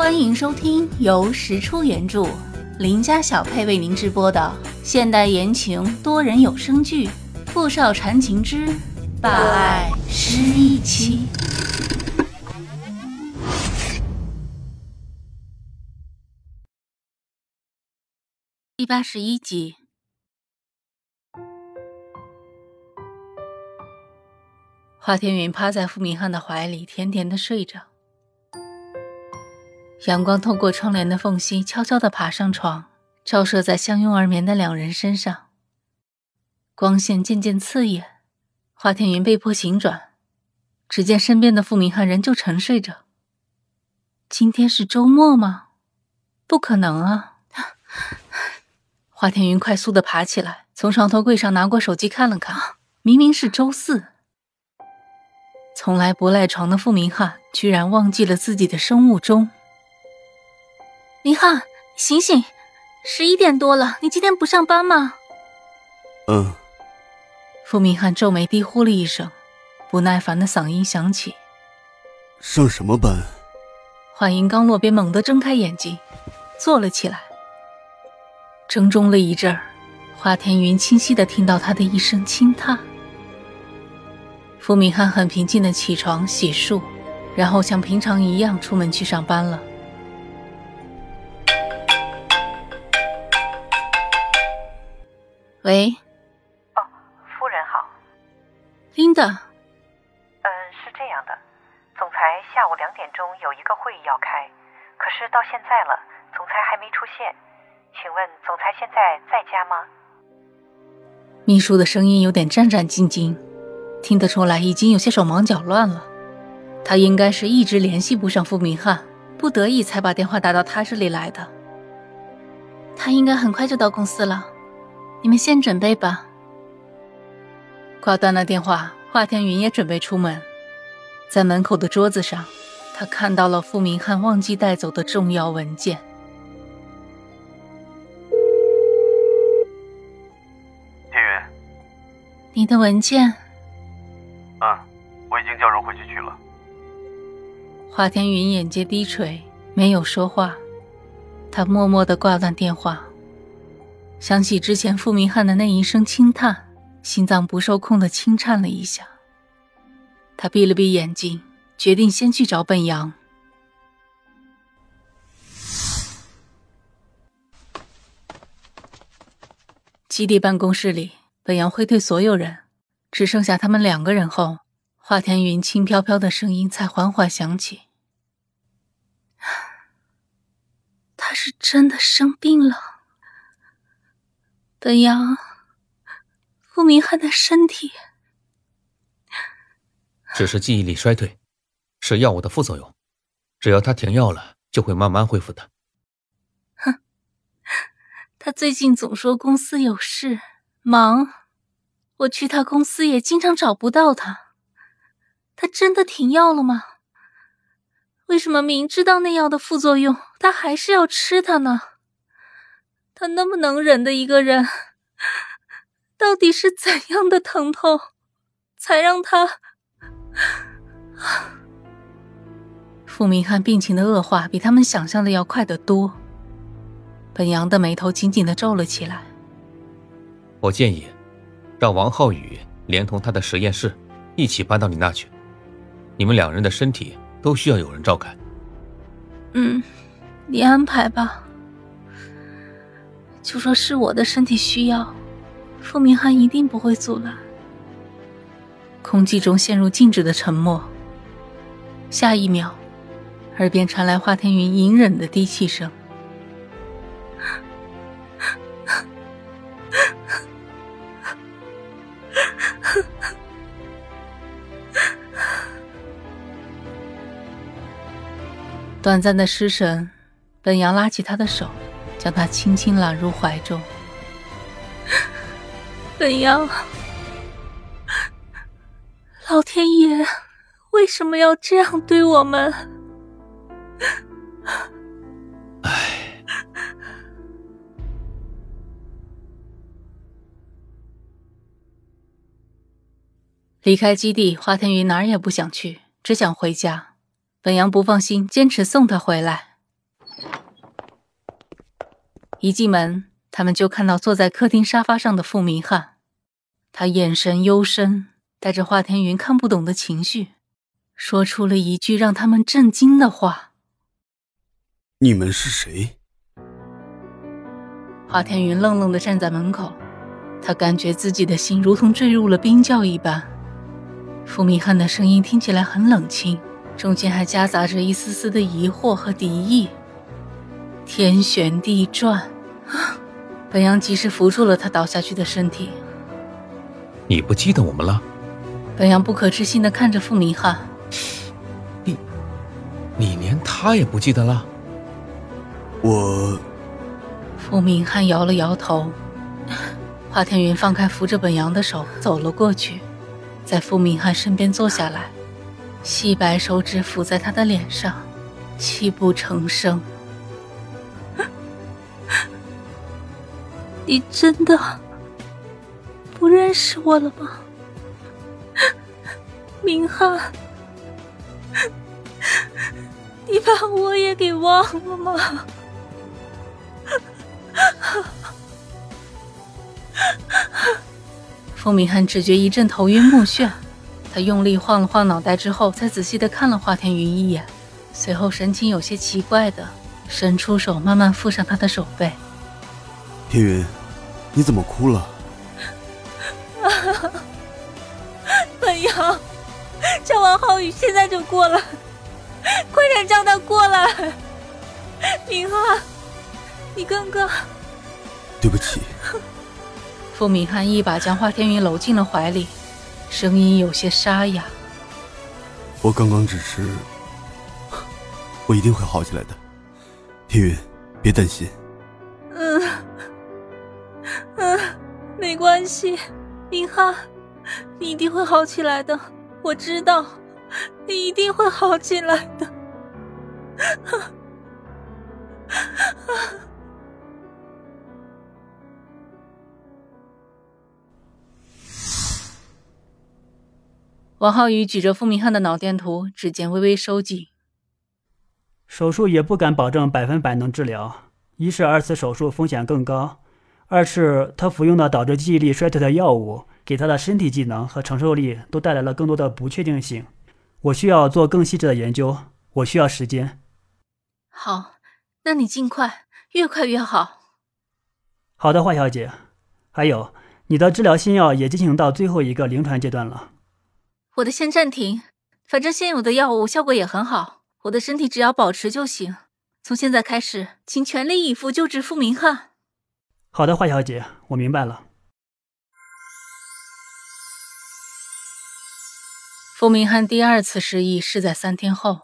欢迎收听由石出原著、林家小配为您直播的现代言情多人有声剧《富少缠情之霸爱失忆妻》第八十一集。华天云趴在傅明翰的怀里，甜甜的睡着。阳光透过窗帘的缝隙，悄悄地爬上床，照射在相拥而眠的两人身上。光线渐渐刺眼，华天云被迫醒转，只见身边的傅明翰仍旧沉睡着。今天是周末吗？不可能啊！华天云快速地爬起来，从床头柜上拿过手机看了看，明明是周四。从来不赖床的傅明翰，居然忘记了自己的生物钟。明翰，醒醒！十一点多了，你今天不上班吗？嗯。傅明翰皱眉低呼了一声，不耐烦的嗓音响起：“上什么班？”话音刚落，便猛地睁开眼睛，坐了起来。怔怔了一阵儿，华天云清晰的听到他的一声轻叹。傅明翰很平静的起床洗漱，然后像平常一样出门去上班了。喂，哦，夫人好，Linda。嗯，是这样的，总裁下午两点钟有一个会议要开，可是到现在了，总裁还没出现，请问总裁现在在家吗？秘书的声音有点战战兢兢，听得出来已经有些手忙脚乱了。他应该是一直联系不上傅明翰，不得已才把电话打到他这里来的。他应该很快就到公司了。你们先准备吧。挂断了电话，华天云也准备出门，在门口的桌子上，他看到了傅明翰忘记带走的重要文件。天云，你的文件。嗯，我已经叫人回去取了。华天云眼睫低垂，没有说话，他默默的挂断电话。想起之前傅明翰的那一声轻叹，心脏不受控的轻颤了一下。他闭了闭眼睛，决定先去找本阳。基地办公室里，本阳挥退所有人，只剩下他们两个人后，华天云轻飘飘的声音才缓缓响起：“ 他是真的生病了。”本阳，傅明翰的身体只是记忆力衰退，是药物的副作用。只要他停药了，就会慢慢恢复的。哼，他最近总说公司有事忙，我去他公司也经常找不到他。他真的停药了吗？为什么明知道那药的副作用，他还是要吃它呢？他那么能忍的一个人，到底是怎样的疼痛，才让他？傅明翰病情的恶化比他们想象的要快得多。本阳的眉头紧紧的皱了起来。我建议，让王浩宇连同他的实验室一起搬到你那去。你们两人的身体都需要有人照看。嗯，你安排吧。就说是我的身体需要，傅明翰一定不会阻拦。空气中陷入静止的沉默。下一秒，耳边传来华天云隐忍的低气声。短暂的失神，本阳拉起他的手。将他轻轻揽入怀中，本阳，老天爷为什么要这样对我们？离开基地，华天云哪儿也不想去，只想回家。本阳不放心，坚持送他回来。一进门，他们就看到坐在客厅沙发上的傅明翰，他眼神幽深，带着华天云看不懂的情绪，说出了一句让他们震惊的话：“你们是谁？”华天云愣愣的站在门口，他感觉自己的心如同坠入了冰窖一般。傅明翰的声音听起来很冷清，中间还夹杂着一丝丝的疑惑和敌意。天旋地转，本阳及时扶住了他倒下去的身体。你不记得我们了？本阳不可置信的看着傅明翰，你，你连他也不记得了？我。傅明翰摇了摇头，华天云放开扶着本阳的手，走了过去，在傅明翰身边坐下来，细白手指抚在他的脸上，泣不成声。你真的不认识我了吗，明翰？你把我也给忘了吗？傅明翰只觉一阵头晕目眩，他用力晃了晃脑袋之后，才仔细的看了华天云一眼，随后神情有些奇怪的伸出手，慢慢覆上他的手背。天云，你怎么哭了？本阳，叫王浩宇现在就过来，快点叫他过来！明翰，你刚刚……对不起。傅明翰一把将华天云搂进了怀里，声音有些沙哑。我刚刚只是…… 我一定会好起来的，天云，别担心。关系，明翰，你一定会好起来的，我知道，你一定会好起来的。王浩宇举着傅明翰的脑电图，指尖微微收紧。手术也不敢保证百分百能治疗，一是二次手术风险更高，二是他服用的导致记忆力衰退的药物，给他的身体机能和承受力都带来了更多的不确定性。我需要做更细致的研究，我需要时间。好，那你尽快，越快越好。好的，华小姐。还有，你的治疗新药也进行到最后一个临床阶段了。我的先暂停，反正现有的药物效果也很好，我的身体只要保持就行。从现在开始，请全力以赴救治傅明翰。好的，华小姐，我明白了。傅明翰第二次失忆是在三天后，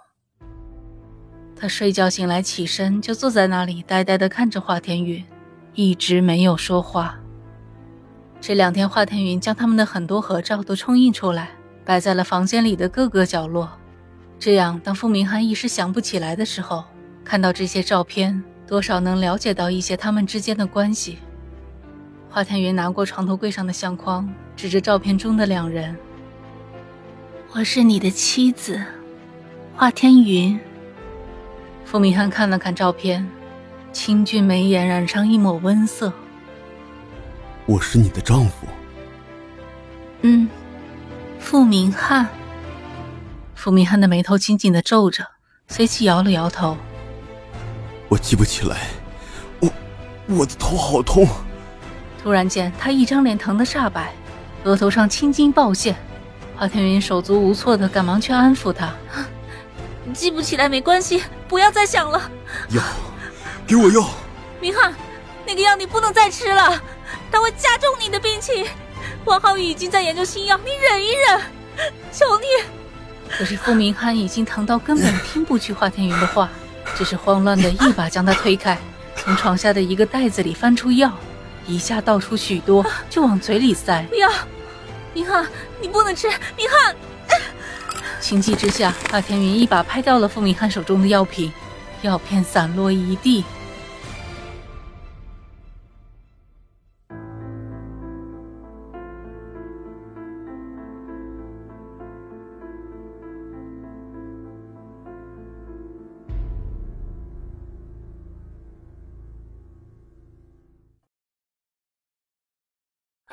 他睡觉醒来，起身就坐在那里，呆呆的看着华天云，一直没有说话。这两天，华天云将他们的很多合照都冲印出来。摆在了房间里的各个角落，这样当傅明翰一时想不起来的时候，看到这些照片，多少能了解到一些他们之间的关系。华天云拿过床头柜上的相框，指着照片中的两人：“我是你的妻子，华天云。”傅明翰看了看照片，清俊眉眼染上一抹温色：“我是你的丈夫。”“嗯。”傅明翰，傅明翰的眉头紧紧的皱着，随即摇了摇头。我记不起来，我我的头好痛。突然间，他一张脸疼得煞白，额头上青筋暴现。华天云手足无措的赶忙去安抚他。记不起来没关系，不要再想了。药，给我药。明翰，那个药你不能再吃了，它会加重你的病情。王浩宇已经在研究新药，你忍一忍，求你。可是傅明翰已经疼到根本 听不去华天云的话，只是慌乱的一把将他推开，从床下的一个袋子里翻出药，一下倒出许多，就往嘴里塞。不要，明翰，你不能吃，明翰。情急之下，阿天云一把拍掉了傅明翰手中的药瓶，药片散落一地。